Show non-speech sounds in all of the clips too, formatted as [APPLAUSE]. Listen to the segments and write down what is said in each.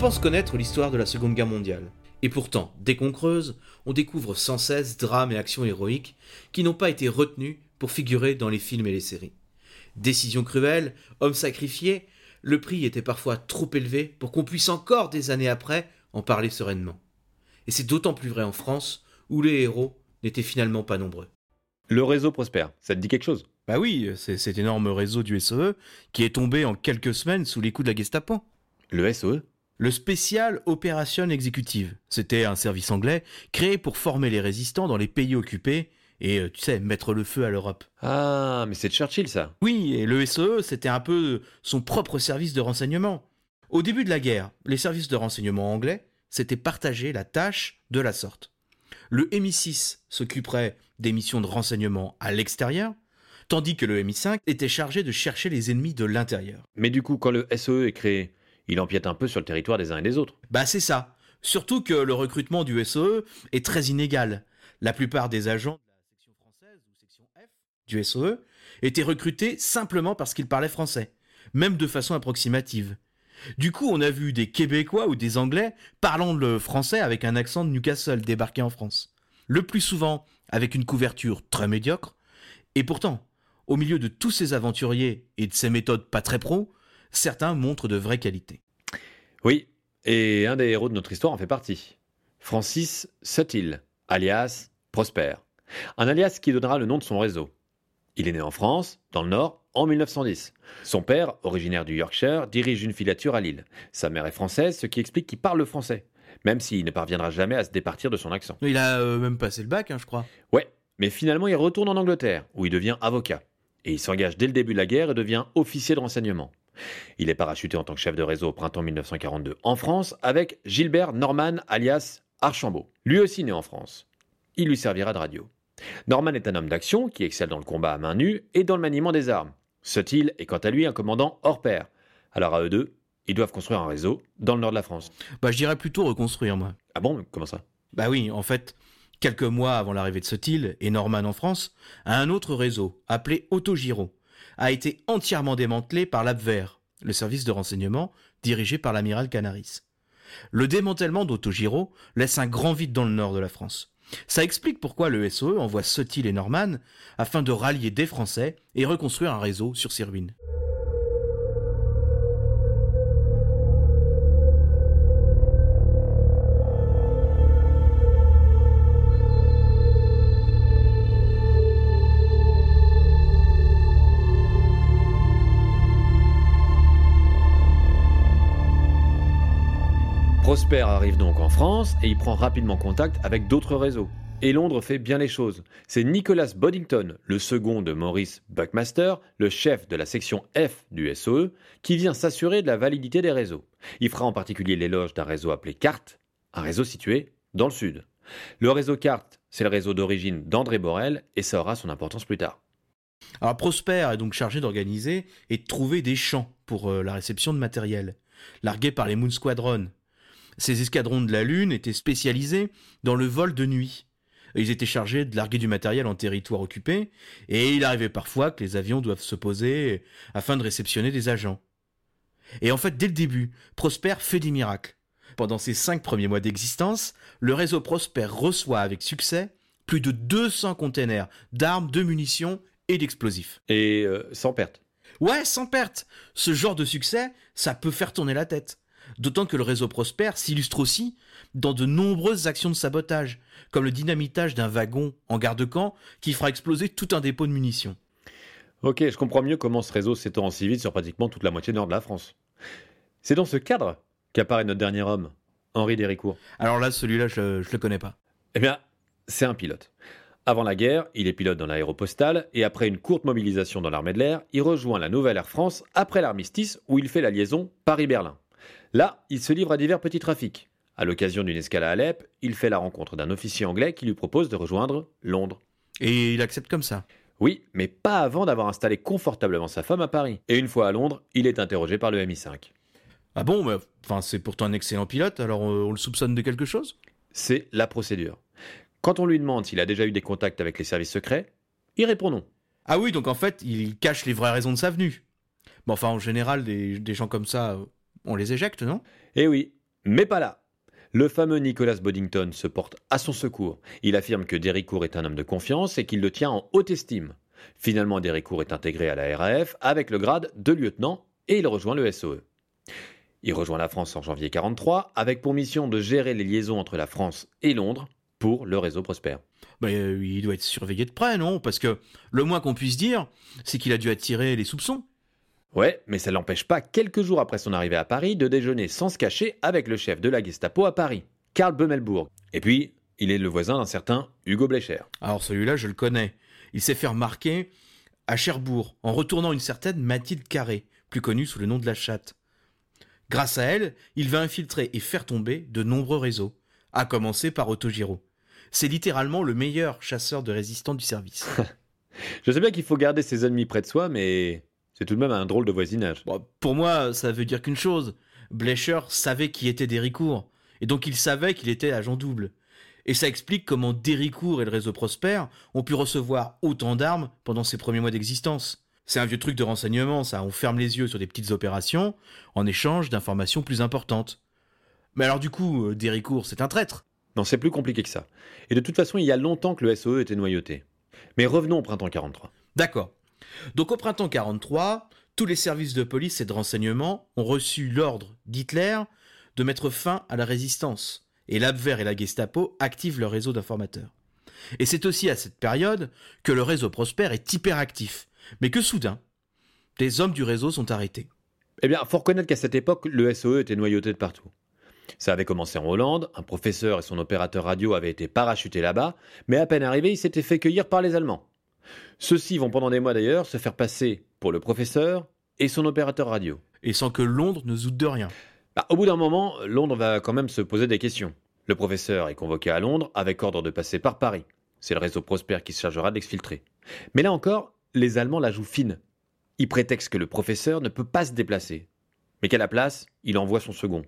On pense connaître l'histoire de la Seconde Guerre mondiale. Et pourtant, dès qu'on creuse, on découvre sans cesse drames et actions héroïques qui n'ont pas été retenus pour figurer dans les films et les séries. Décisions cruelles, hommes sacrifiés, le prix était parfois trop élevé pour qu'on puisse encore des années après en parler sereinement. Et c'est d'autant plus vrai en France, où les héros n'étaient finalement pas nombreux. Le réseau prospère, ça te dit quelque chose? Bah oui, c'est cet énorme réseau du SOE qui est tombé en quelques semaines sous les coups de la Gestapo. Le SOE Le Special Operation Executive. C'était un service anglais créé pour former les résistants dans les pays occupés et, euh, tu sais, mettre le feu à l'Europe. Ah, mais c'est Churchill ça Oui, et le SOE, c'était un peu son propre service de renseignement. Au début de la guerre, les services de renseignement anglais s'étaient partagé la tâche de la sorte. Le MI6 s'occuperait des missions de renseignement à l'extérieur, tandis que le MI5 était chargé de chercher les ennemis de l'intérieur. Mais du coup, quand le SOE est créé, il empiète un peu sur le territoire des uns et des autres. Bah c'est ça. Surtout que le recrutement du SOE est très inégal. La plupart des agents de du SOE étaient recrutés simplement parce qu'ils parlaient français, même de façon approximative. Du coup, on a vu des Québécois ou des Anglais parlant le français avec un accent de Newcastle débarquer en France. Le plus souvent avec une couverture très médiocre. Et pourtant, au milieu de tous ces aventuriers et de ces méthodes pas très pro, certains montrent de vraies qualités. Oui, et un des héros de notre histoire en fait partie. Francis Sutil, alias Prosper. Un alias qui donnera le nom de son réseau. Il est né en France, dans le Nord, en 1910. Son père, originaire du Yorkshire, dirige une filature à Lille. Sa mère est française, ce qui explique qu'il parle le français, même s'il ne parviendra jamais à se départir de son accent. Il a euh, même passé le bac, hein, je crois. Ouais, mais finalement il retourne en Angleterre, où il devient avocat. Et il s'engage dès le début de la guerre et devient officier de renseignement. Il est parachuté en tant que chef de réseau au printemps 1942 en France avec Gilbert Norman alias Archambault. Lui aussi né en France. Il lui servira de radio. Norman est un homme d'action qui excelle dans le combat à main nue et dans le maniement des armes. Sutil est quant à lui un commandant hors pair. Alors à eux deux, ils doivent construire un réseau dans le nord de la France. Bah je dirais plutôt reconstruire, moi. Ah bon? Comment ça? Bah oui, en fait, quelques mois avant l'arrivée de Sutil et Norman en France, un autre réseau, appelé Autogiro, a été entièrement démantelé par l'ABVER, le service de renseignement dirigé par l'amiral Canaris. Le démantèlement d'Autogiro laisse un grand vide dans le nord de la France. Ça explique pourquoi le SOE envoie Sutil et Norman afin de rallier des Français et reconstruire un réseau sur ses ruines. Prosper arrive donc en France et il prend rapidement contact avec d'autres réseaux. Et Londres fait bien les choses. C'est Nicholas Boddington, le second de Maurice Buckmaster, le chef de la section F du SOE, qui vient s'assurer de la validité des réseaux. Il fera en particulier l'éloge d'un réseau appelé CART, un réseau situé dans le sud. Le réseau CART, c'est le réseau d'origine d'André Borel et ça aura son importance plus tard. Alors Prosper est donc chargé d'organiser et de trouver des champs pour euh, la réception de matériel, largués par les Moon Squadron. Ces escadrons de la Lune étaient spécialisés dans le vol de nuit. Ils étaient chargés de larguer du matériel en territoire occupé, et il arrivait parfois que les avions doivent se poser afin de réceptionner des agents. Et en fait, dès le début, Prosper fait des miracles. Pendant ses cinq premiers mois d'existence, le réseau Prosper reçoit avec succès plus de 200 containers d'armes, de munitions et d'explosifs. Et euh, sans perte. Ouais, sans perte. Ce genre de succès, ça peut faire tourner la tête. D'autant que le réseau Prosper s'illustre aussi dans de nombreuses actions de sabotage, comme le dynamitage d'un wagon en garde-camp qui fera exploser tout un dépôt de munitions. Ok, je comprends mieux comment ce réseau s'étend si vite sur pratiquement toute la moitié nord de la France. C'est dans ce cadre qu'apparaît notre dernier homme, Henri Déricourt. Alors là, celui-là, je, je le connais pas. Eh bien, c'est un pilote. Avant la guerre, il est pilote dans l'aéropostale et après une courte mobilisation dans l'armée de l'air, il rejoint la Nouvelle Air France après l'armistice où il fait la liaison Paris-Berlin. Là, il se livre à divers petits trafics. À l'occasion d'une escale à Alep, il fait la rencontre d'un officier anglais qui lui propose de rejoindre Londres. Et il accepte comme ça. Oui, mais pas avant d'avoir installé confortablement sa femme à Paris. Et une fois à Londres, il est interrogé par le MI5. Ah bon, mais enfin, c'est pourtant un excellent pilote, alors euh, on le soupçonne de quelque chose? C'est la procédure. Quand on lui demande s'il a déjà eu des contacts avec les services secrets, il répond non. Ah oui, donc en fait, il cache les vraies raisons de sa venue. Bon, enfin, en général, des, des gens comme ça, euh, on les éjecte, non? Eh oui, Mais pas là. Le fameux Nicholas Boddington se porte à son secours. Il affirme que Déricourt est un homme de confiance et qu'il le tient en haute estime. Finalement, Déricourt est intégré à la RAF avec le grade de lieutenant et il rejoint le SOE. Il rejoint la France en janvier 1943 avec pour mission de gérer les liaisons entre la France et Londres pour le réseau Prosper. Bah, il doit être surveillé de près, non? Parce que le moins qu'on puisse dire, c'est qu'il a dû attirer les soupçons. Ouais, mais ça l'empêche pas, quelques jours après son arrivée à Paris, de déjeuner sans se cacher avec le chef de la Gestapo à Paris, Karl Bömelburg. Et puis, il est le voisin d'un certain Hugo Blecher. Alors celui-là, je le connais. Il s'est fait remarquer à Cherbourg en retournant une certaine Mathilde Carré, plus connue sous le nom de la chatte. Grâce à elle, il va infiltrer et faire tomber de nombreux réseaux, à commencer par Autogiro. C'est littéralement le meilleur chasseur de résistants du service. [LAUGHS] je sais bien qu'il faut garder ses ennemis près de soi, mais c'est tout de même un drôle de voisinage. pour moi, ça veut dire qu'une chose. Blecher savait qui était Déricourt, et donc il savait qu'il était agent double. Et ça explique comment Déricourt et le réseau Prosper ont pu recevoir autant d'armes pendant ses premiers mois d'existence. C'est un vieux truc de renseignement, ça. On ferme les yeux sur des petites opérations en échange d'informations plus importantes. Mais alors du coup, euh, Déricourt, c'est un traître. Non, c'est plus compliqué que ça. Et de toute façon, il y a longtemps que le SOE était noyauté. Mais revenons au printemps 43. D'accord. Donc au printemps 43, tous les services de police et de renseignement ont reçu l'ordre d'Hitler de mettre fin à la résistance. Et l'Abwehr et la Gestapo activent leur réseau d'informateurs. Et c'est aussi à cette période que le réseau Prosper est hyperactif, mais que soudain, des hommes du réseau sont arrêtés. Eh bien, faut reconnaître qu'à cette époque, le SOE était noyauté de partout. Ça avait commencé en Hollande, un professeur et son opérateur radio avaient été parachutés là-bas, mais à peine arrivé, il s'était fait cueillir par les Allemands. Ceux-ci vont pendant des mois d'ailleurs se faire passer pour le professeur et son opérateur radio. Et sans que Londres ne doute de rien. Bah, au bout d'un moment, Londres va quand même se poser des questions. Le professeur est convoqué à Londres avec ordre de passer par Paris. C'est le réseau Prosper qui se chargera d'exfiltrer. Mais là encore, les Allemands la jouent fine. Ils prétextent que le professeur ne peut pas se déplacer. Mais qu'à la place, il envoie son second.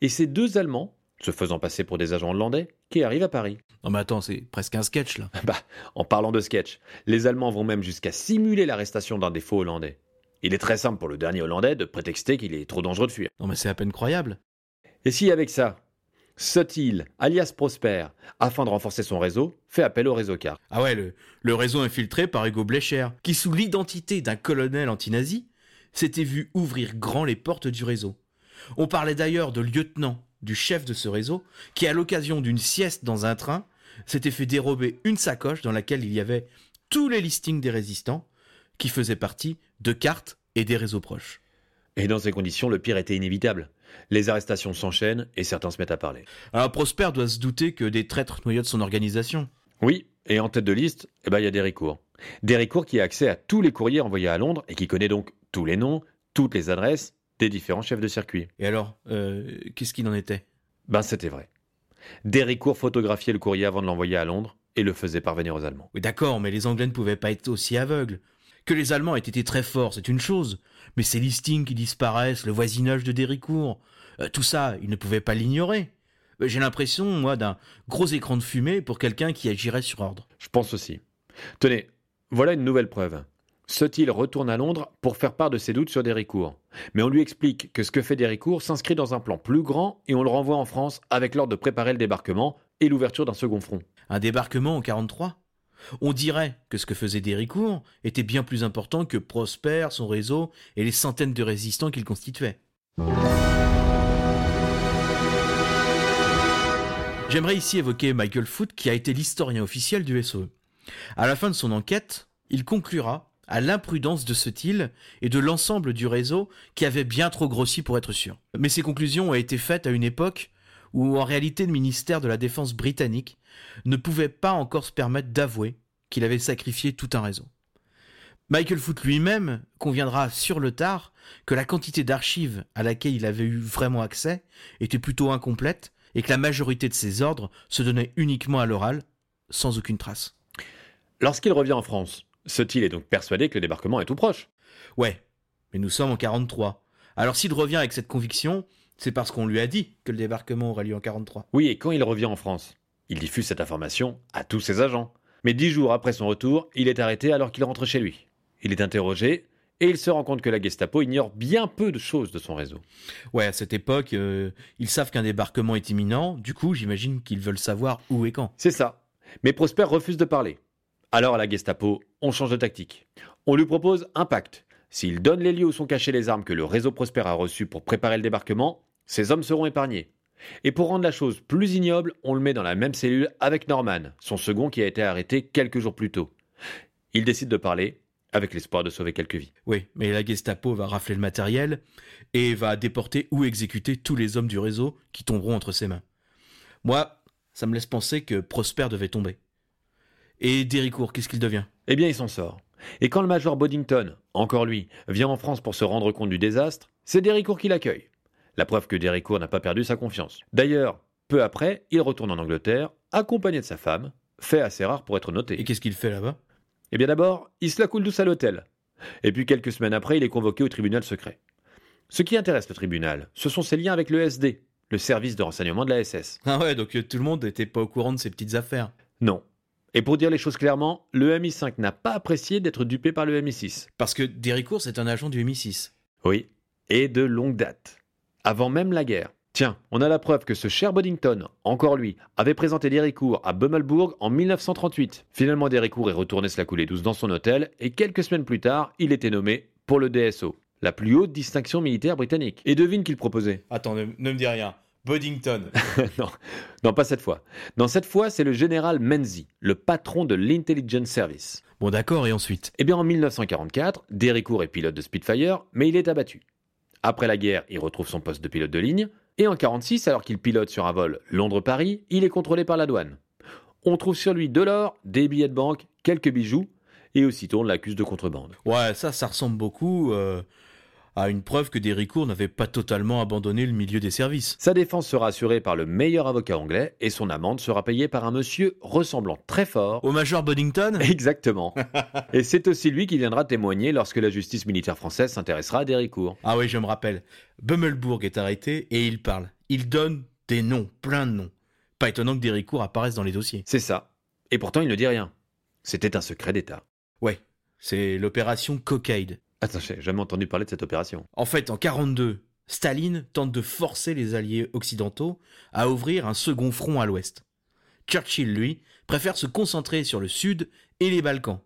Et ces deux Allemands, se faisant passer pour des agents hollandais, qui arrivent à Paris. Non mais attends, c'est presque un sketch là. [LAUGHS] bah, en parlant de sketch, les Allemands vont même jusqu'à simuler l'arrestation d'un des faux Hollandais. Il est très simple pour le dernier Hollandais de prétexter qu'il est trop dangereux de fuir. Non mais c'est à peine croyable. Et si avec ça, Sotil, alias Prosper, afin de renforcer son réseau, fait appel au réseau car. Ah ouais, le, le réseau infiltré par Hugo Blecher, qui sous l'identité d'un colonel anti-nazi, s'était vu ouvrir grand les portes du réseau. On parlait d'ailleurs de lieutenant, du chef de ce réseau, qui à l'occasion d'une sieste dans un train, s'était fait dérober une sacoche dans laquelle il y avait tous les listings des résistants, qui faisaient partie de cartes et des réseaux proches. Et dans ces conditions, le pire était inévitable. Les arrestations s'enchaînent et certains se mettent à parler. Alors Prosper doit se douter que des traîtres noyautent son organisation. Oui, et en tête de liste, eh ben, il y a Déricourt. Déricourt qui a accès à tous les courriers envoyés à Londres et qui connaît donc tous les noms, toutes les adresses des différents chefs de circuit. Et alors, euh, qu'est-ce qu'il en était? Ben c'était vrai. Déricourt photographiait le courrier avant de l'envoyer à Londres et le faisait parvenir aux Allemands. Oui, d'accord, mais les Anglais ne pouvaient pas être aussi aveugles. Que les Allemands aient été très forts, c'est une chose, mais ces listings qui disparaissent, le voisinage de Déricourt, euh, tout ça, ils ne pouvaient pas l'ignorer. Euh, j'ai l'impression, moi, d'un gros écran de fumée pour quelqu'un qui agirait sur ordre. Je pense aussi. Tenez, voilà une nouvelle preuve. Sotil retourne à Londres pour faire part de ses doutes sur Déricourt. Mais on lui explique que ce que fait Déricourt s'inscrit dans un plan plus grand et on le renvoie en France avec l'ordre de préparer le débarquement et l'ouverture d'un second front. Un débarquement en 43 On dirait que ce que faisait Déricourt était bien plus important que Prosper, son réseau et les centaines de résistants qu'il constituait. J'aimerais ici évoquer Michael Foote qui a été l'historien officiel du SOE. À la fin de son enquête, il conclura à l'imprudence de ce til et de l'ensemble du réseau qui avait bien trop grossi pour être sûr. Mais ces conclusions ont été faites à une époque où en réalité le ministère de la Défense britannique ne pouvait pas encore se permettre d'avouer qu'il avait sacrifié tout un réseau. Michael Foote lui-même conviendra sur le tard que la quantité d'archives à laquelle il avait eu vraiment accès était plutôt incomplète et que la majorité de ses ordres se donnaient uniquement à l'oral, sans aucune trace. Lorsqu'il revient en France, ce-t-il est donc persuadé que le débarquement est tout proche? Ouais, mais nous sommes en 43. Alors s'il revient avec cette conviction, c'est parce qu'on lui a dit que le débarquement aurait lieu en 43. Oui, et quand il revient en France, il diffuse cette information à tous ses agents. Mais dix jours après son retour, il est arrêté alors qu'il rentre chez lui. Il est interrogé et il se rend compte que la Gestapo ignore bien peu de choses de son réseau. Ouais, à cette époque, euh, ils savent qu'un débarquement est imminent, du coup, j'imagine qu'ils veulent savoir où et quand. C'est ça. Mais Prosper refuse de parler. Alors à la Gestapo, on change de tactique. On lui propose un pacte. S'il donne les lieux où sont cachées les armes que le réseau Prosper a reçues pour préparer le débarquement, ses hommes seront épargnés. Et pour rendre la chose plus ignoble, on le met dans la même cellule avec Norman, son second qui a été arrêté quelques jours plus tôt. Il décide de parler, avec l'espoir de sauver quelques vies. Oui, mais la Gestapo va rafler le matériel et va déporter ou exécuter tous les hommes du réseau qui tomberont entre ses mains. Moi, ça me laisse penser que Prosper devait tomber. Et Déricourt, qu'est-ce qu'il devient? Eh bien, il s'en sort. Et quand le major Boddington, encore lui, vient en France pour se rendre compte du désastre, c'est Déricourt qui l'accueille. La preuve que Déricourt n'a pas perdu sa confiance. D'ailleurs, peu après, il retourne en Angleterre, accompagné de sa femme, fait assez rare pour être noté. Et qu'est-ce qu'il fait là-bas? Eh bien d'abord, il se la coule douce à l'hôtel. Et puis quelques semaines après, il est convoqué au tribunal secret. Ce qui intéresse le tribunal, ce sont ses liens avec le SD, le service de renseignement de la SS. Ah ouais, donc euh, tout le monde n'était pas au courant de ces petites affaires. Non. Et pour dire les choses clairement, le MI5 n'a pas apprécié d'être dupé par le MI6. Parce que Déricourt, c'est un agent du MI6. Oui, et de longue date. Avant même la guerre. Tiens, on a la preuve que ce cher Boddington, encore lui, avait présenté Déricourt à Bummelbourg en 1938. Finalement, Déricourt est retourné se la couler douce dans son hôtel, et quelques semaines plus tard, il était nommé pour le DSO, la plus haute distinction militaire britannique. Et devine qu'il proposait Attends, ne, ne me dis rien. Boddington. [LAUGHS] non, non, pas cette fois. Non, cette fois, c'est le général Menzies, le patron de l'Intelligence Service. bon d'accord, et ensuite? Eh bien, en 1944, Déricourt est pilote de Spitfire, mais il est abattu. Après la guerre, il retrouve son poste de pilote de ligne, et en 46, alors qu'il pilote sur un vol Londres-Paris, il est contrôlé par la douane. On trouve sur lui de l'or, des billets de banque, quelques bijoux, et aussitôt on l'accuse de contrebande. Ouais, ça, ça ressemble beaucoup euh, à une preuve que Déricourt n'avait pas totalement abandonné le milieu des services. Sa défense sera assurée par le meilleur avocat anglais, et son amende sera payée par un monsieur ressemblant très fort Au Major Boddington? [LAUGHS] Exactement. Et c'est aussi lui qui viendra témoigner lorsque la justice militaire française s'intéressera à Déricourt. Ah oui, je me rappelle. Bummelbourg est arrêté et il parle. Il donne des noms, plein de noms. Pas étonnant que Déricourt apparaisse dans les dossiers. C'est ça. Et pourtant, il ne dit rien. C'était un secret d'État. Ouais, c'est l'opération Cockade. Attends, j'ai jamais entendu parler de cette opération. En fait, en 42, Staline tente de forcer les alliés occidentaux à ouvrir un second front à l'ouest. Churchill, lui, préfère se concentrer sur le sud et les Balkans.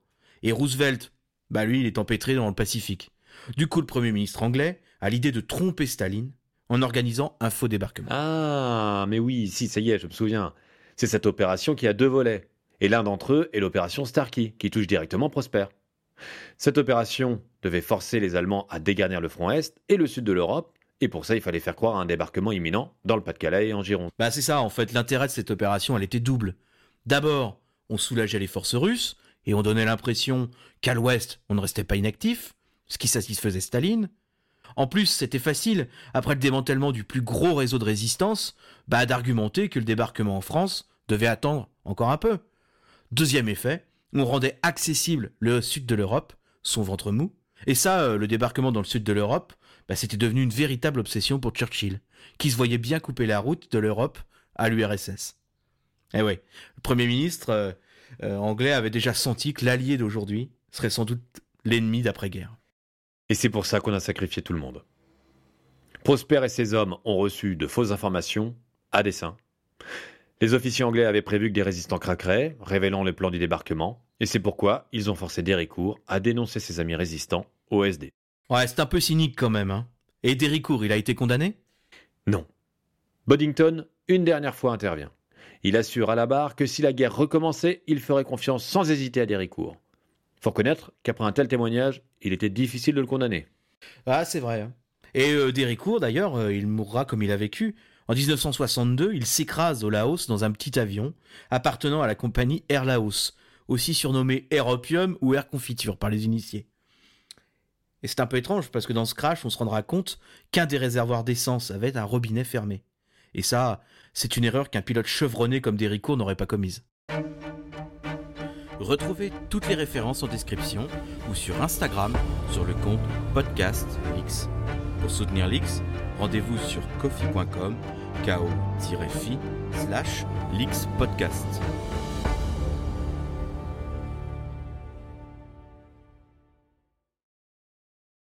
Et Roosevelt, bah lui, il est empêtré dans le Pacifique. Du coup, le Premier ministre anglais a l'idée de tromper Staline en organisant un faux débarquement. Ah, mais oui, si, ça y est, je me souviens. C'est cette opération qui a deux volets. Et l'un d'entre eux est l'opération Starkey, qui touche directement Prosper. Cette opération devait forcer les Allemands à dégarnir le front Est et le sud de l'Europe, et pour ça, il fallait faire croire à un débarquement imminent dans le Pas-de-Calais et en Gironde. Bah c'est ça, en fait, l'intérêt de cette opération, elle était double. D'abord, on soulageait les forces russes, et on donnait l'impression qu'à l'ouest, on ne restait pas inactif, ce qui satisfaisait Staline. En plus, c'était facile, après le démantèlement du plus gros réseau de résistance, bah, d'argumenter que le débarquement en France devait attendre encore un peu. Deuxième effet, on rendait accessible le sud de l'Europe, son ventre mou. Et ça, euh, le débarquement dans le sud de l'Europe, bah, c'était devenu une véritable obsession pour Churchill, qui se voyait bien couper la route de l'Europe à l'URSS. Eh ouais, le Premier ministre euh, euh, anglais avait déjà senti que l'allié d'aujourd'hui serait sans doute l'ennemi d'après-guerre. Et c'est pour ça qu'on a sacrifié tout le monde. Prosper et ses hommes ont reçu de fausses informations, à dessein. Les officiers anglais avaient prévu que des résistants craqueraient, révélant les plans du débarquement, et c'est pourquoi ils ont forcé Déricourt à dénoncer ses amis résistants au SD. Ouais, c'est un peu cynique quand même, hein. Et Déricourt, il a été condamné? Non. Boddington, une dernière fois, intervient. Il assure à la barre que si la guerre recommençait, il ferait confiance sans hésiter à Déricourt. Faut reconnaître qu'après un tel témoignage, il était difficile de le condamner. Ah, c'est vrai. hein. Et euh, Déricourt, d'ailleurs, euh, il mourra comme il a vécu. En 1962, il s'écrase au Laos dans un petit avion appartenant à la compagnie Air Laos, aussi surnommée Air Opium ou Air Confiture par les initiés. Et c'est un peu étrange parce que dans ce crash, on se rendra compte qu'un des réservoirs d'essence avait un robinet fermé. Et ça, c'est une erreur qu'un pilote chevronné comme Déricourt n'aurait pas commise. Retrouvez toutes les références en description ou sur Instagram sur le compte Podcast. Pour soutenir Lix, rendez-vous sur coffee.com ko-fi slash Lix Podcast.